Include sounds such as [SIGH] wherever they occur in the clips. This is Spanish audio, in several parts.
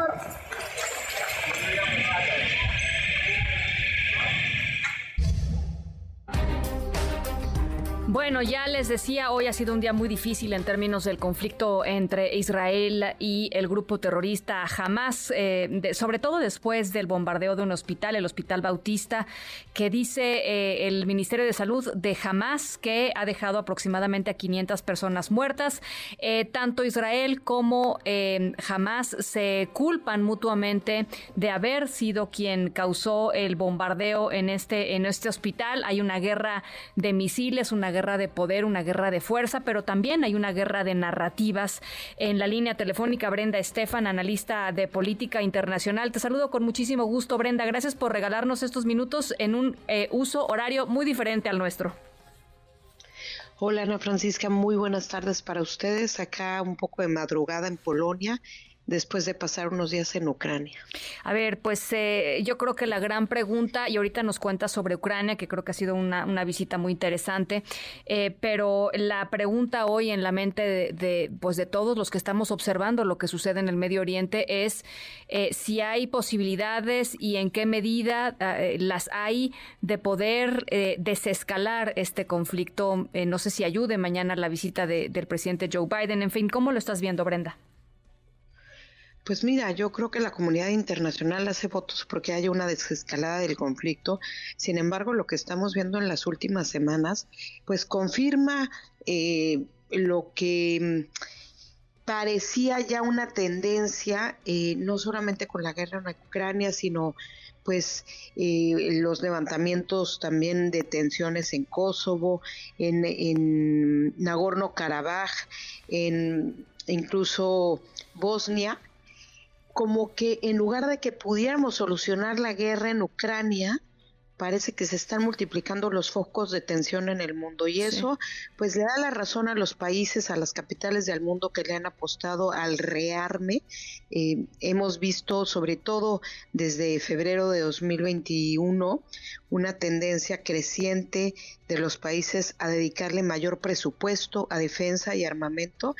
Bye. Bueno, ya les decía, hoy ha sido un día muy difícil en términos del conflicto entre Israel y el grupo terrorista Hamas, eh, sobre todo después del bombardeo de un hospital, el Hospital Bautista, que dice eh, el Ministerio de Salud de Hamas que ha dejado aproximadamente a 500 personas muertas. Eh, tanto Israel como Hamas se culpan mutuamente de haber sido quien causó el bombardeo en este, en este hospital. Hay una guerra de misiles, una guerra guerra de poder, una guerra de fuerza, pero también hay una guerra de narrativas. En la línea telefónica, Brenda Estefan, analista de política internacional. Te saludo con muchísimo gusto, Brenda. Gracias por regalarnos estos minutos en un eh, uso horario muy diferente al nuestro. Hola Ana Francisca, muy buenas tardes para ustedes. Acá un poco de madrugada en Polonia después de pasar unos días en Ucrania? A ver, pues eh, yo creo que la gran pregunta, y ahorita nos cuenta sobre Ucrania, que creo que ha sido una, visita muy interesante, eh, pero la pregunta hoy en la mente de, pues de todos los que estamos observando lo que sucede en el Medio Oriente es eh, si hay posibilidades y en qué medida las hay de poder desescalar este conflicto. no sé si ayude mañana la visita del presidente Joe Biden. En fin, ¿cómo lo estás viendo, Brenda? Pues mira, yo creo que la comunidad internacional hace votos porque haya una desescalada del conflicto. Sin embargo, lo que estamos viendo en las últimas semanas, pues confirma eh, lo que mm, parecía ya una tendencia, eh, no solamente con la guerra en Ucrania, sino pues eh, los levantamientos también de tensiones en Kosovo, en, en Nagorno-Karabaj, en incluso Bosnia, como que en lugar de que pudiéramos solucionar la guerra en Ucrania, parece que se están multiplicando los focos de tensión en el mundo y eso pues le da la razón a los países, a las capitales del mundo que le han apostado al rearme. Eh, hemos visto sobre todo desde febrero de 2021 una tendencia creciente de los países a dedicarle mayor presupuesto a defensa y armamento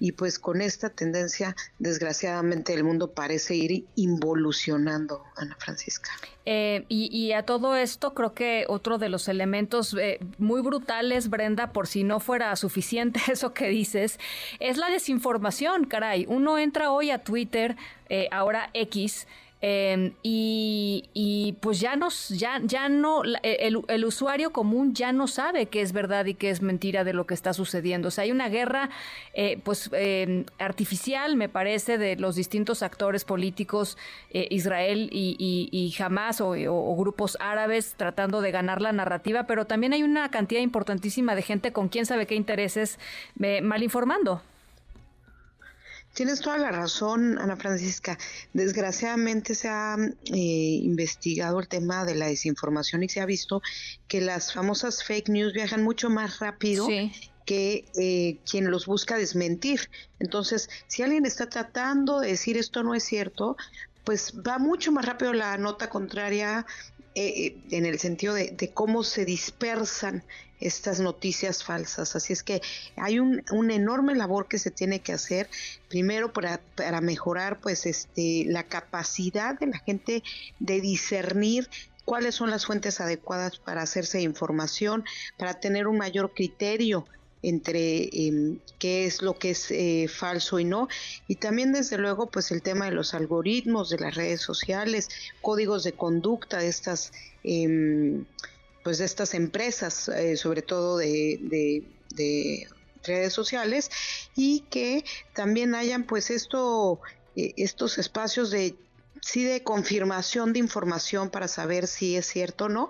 y pues con esta tendencia desgraciadamente el mundo parece ir involucionando, Ana Francisca. Eh, y, a todo esto creo que otro de los elementos eh, muy brutales, Brenda, por si no fuera suficiente [LAUGHS] eso que dices, es la desinformación, caray. Uno entra hoy a Twitter, eh, ahora X, Em, y, pues ya nos, ya, ya no, e, el, usuario común ya no sabe qué es verdad y qué es mentira de lo que está sucediendo. O sea, hay una guerra, eh, pues, em, artificial, me parece, de los distintos actores políticos, eh, Israel y, y, Hamas o, grupos árabes tratando de ganar la narrativa, pero también hay una cantidad importantísima de gente con quién sabe qué intereses eh, mal informando. Tienes toda la razón, Ana Francisca. Desgraciadamente se ha eh, investigado el tema de la desinformación y se ha visto que las famosas fake news viajan mucho más rápido que eh, quien los busca desmentir. Entonces, si alguien está tratando de decir esto no es cierto, pues va mucho más rápido la nota contraria eh, en el sentido de, cómo se dispersan estas noticias falsas. Así es que hay un, una enorme labor que se tiene que hacer, primero para, para mejorar pues este la capacidad de la gente de discernir cuáles son las fuentes adecuadas para hacerse información, para tener un mayor criterio entre em, qué es lo que es eh, falso y no y también desde luego pues el tema de los algoritmos de las redes sociales códigos de conducta de estas eh, pues de estas empresas, eh, sobre todo de, redes sociales, y que también hayan pues esto, eh, estos espacios de sí de confirmación de información para saber si es cierto o no,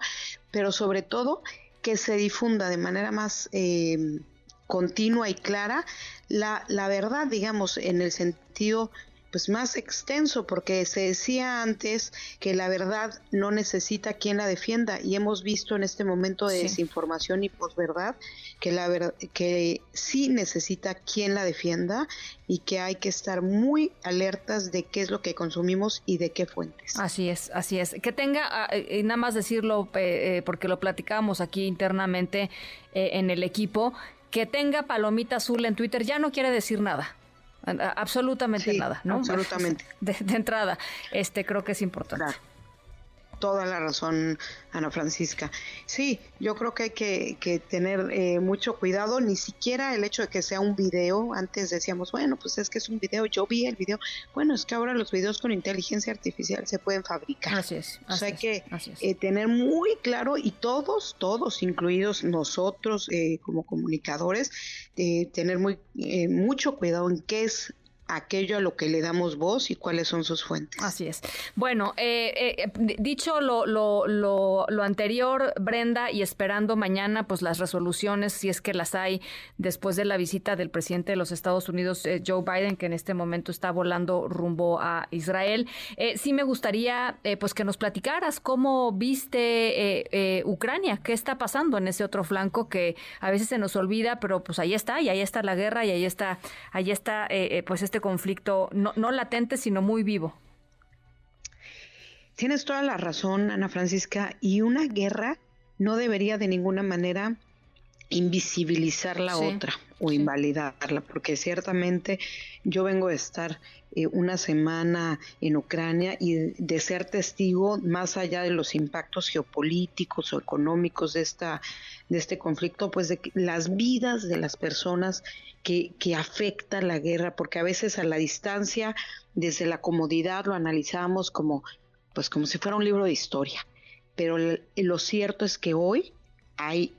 pero sobre todo que se difunda de manera más eh, continua y clara la, la verdad, digamos, en el sentido pues más extenso porque se decía antes que la verdad no necesita quien la defienda y hemos visto en este momento de desinformación y posverdad que la verdad que sí necesita quien la defienda y que hay que estar muy alertas de qué es lo que consumimos y de qué fuentes. Así es, así es. Que tenga, ah, eh, nada más decirlo eh, porque lo platicamos aquí internamente eh, en el equipo, que tenga palomita azul en Twitter ya no quiere decir nada. Absolutamente nada, ¿no? Absolutamente. [LAUGHS] De, entrada, este creo que es importante toda la razón, Ana Francisca. Sí, yo creo que hay que, tener eh, mucho cuidado, ni siquiera el hecho de que sea un video, antes decíamos, bueno, pues es que es un video, yo vi el video, bueno, es que ahora los videos con inteligencia artificial se pueden fabricar. Así es. o sea, hay que eh, tener muy claro, y todos, todos, incluidos nosotros eh, como comunicadores, tener muy mucho cuidado en qué es aquello a lo que le damos voz y cuáles son sus fuentes. Así es. Bueno, eh, eh, dicho lo, lo, lo, lo, anterior, Brenda, y esperando mañana pues las resoluciones, si es que las hay, después de la visita del presidente de los Estados Unidos, eh, Joe Biden, que en este momento está volando rumbo a Israel, sí me gustaría pues que nos platicaras cómo viste Ucrania, qué está pasando en ese otro flanco que a veces se nos olvida, pero pues ahí está, y ahí está la guerra, y ahí está, ahí está pues este conflicto no, no latente, sino muy vivo. Tienes toda la razón, Ana Francisca, y una guerra no debería de ninguna manera invisibilizar la otra o invalidarla, porque ciertamente yo vengo a estar eh, una semana en Ucrania y de, ser testigo más allá de los impactos geopolíticos o económicos de esta de este conflicto, pues de las vidas de las personas que, que afecta la guerra, porque a veces a la distancia, desde la comodidad, lo analizamos como pues como si fuera un libro de historia. Pero lo cierto es que hoy hay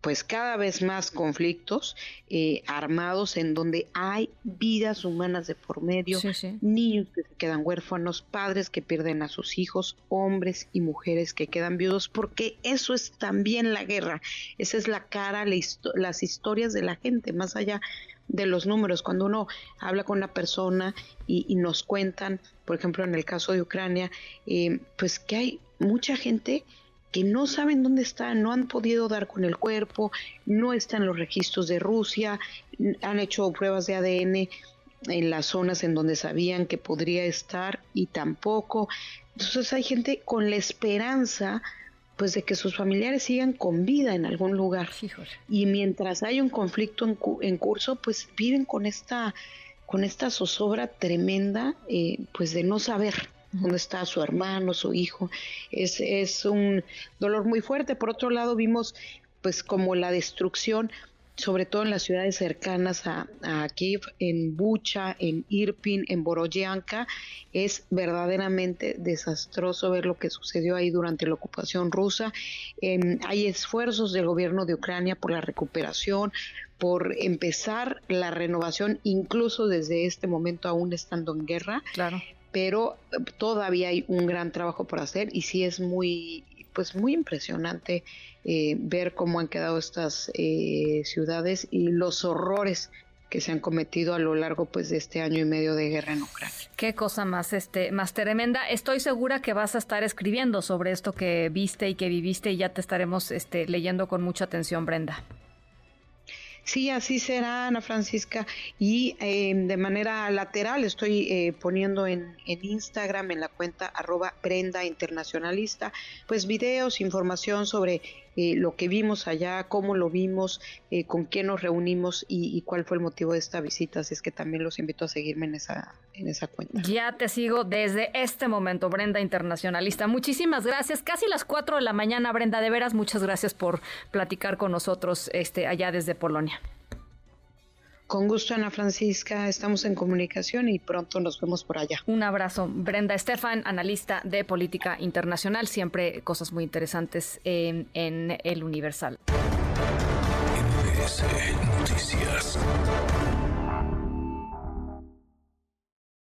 pues cada vez más conflictos eh, armados en donde hay vidas humanas de por medio, niños que se quedan huérfanos, padres que pierden a sus hijos, hombres y mujeres que quedan viudos, porque eso es también la guerra, esa es la cara, las historias de la gente, más allá de los números. Cuando uno habla con una persona y, nos cuentan, por ejemplo, en el caso de Ucrania, eh, pues que hay mucha gente que no saben dónde está, no han podido dar con el cuerpo, no están los registros de Rusia, han hecho pruebas de ADN en las zonas en donde sabían que podría estar y tampoco. Entonces hay gente con la esperanza pues de que sus familiares sigan con vida en algún lugar. Y mientras hay un conflicto en, en, curso, pues viven con esta con esta zozobra tremenda eh, pues de no saber dónde está su hermano, su hijo. Es, es un dolor muy fuerte. Por otro lado, vimos pues como la destrucción, sobre todo en las ciudades cercanas a, a Kiev, en Bucha, en Irpin, en Boroyanka, es verdaderamente desastroso ver lo que sucedió ahí durante la ocupación rusa. Em, hay esfuerzos del gobierno de Ucrania por la recuperación, por empezar la renovación, incluso desde este momento aún estando en guerra. Claro pero todavía hay un gran trabajo por hacer y sí es muy pues muy impresionante eh, ver cómo han quedado estas eh, ciudades y los horrores que se han cometido a lo largo pues de este año y medio de guerra en Ucrania. Qué cosa más este más tremenda. Estoy segura que vas a estar escribiendo sobre esto que viste y que viviste y ya te estaremos este, leyendo con mucha atención, Brenda. Sí, así será, Ana Francisca. Y eh, de manera lateral estoy eh, poniendo en, en, Instagram, en la cuenta arroba Brenda Internacionalista, pues videos, información sobre eh, lo que vimos allá, cómo lo vimos, eh, con quién nos reunimos y, cuál fue el motivo de esta visita. Así es que también los invito a seguirme en esa, en esa cuenta. Ya te sigo desde este momento, Brenda Internacionalista. Muchísimas gracias. Casi las 4 de la mañana, Brenda. De veras, muchas gracias por platicar con nosotros este, allá desde Polonia. Con gusto, Ana Francisca. Estamos en comunicación y pronto nos vemos por allá. Un abrazo. Brenda Estefan, analista de política internacional. Siempre cosas muy interesantes en, en El Universal. Noticias.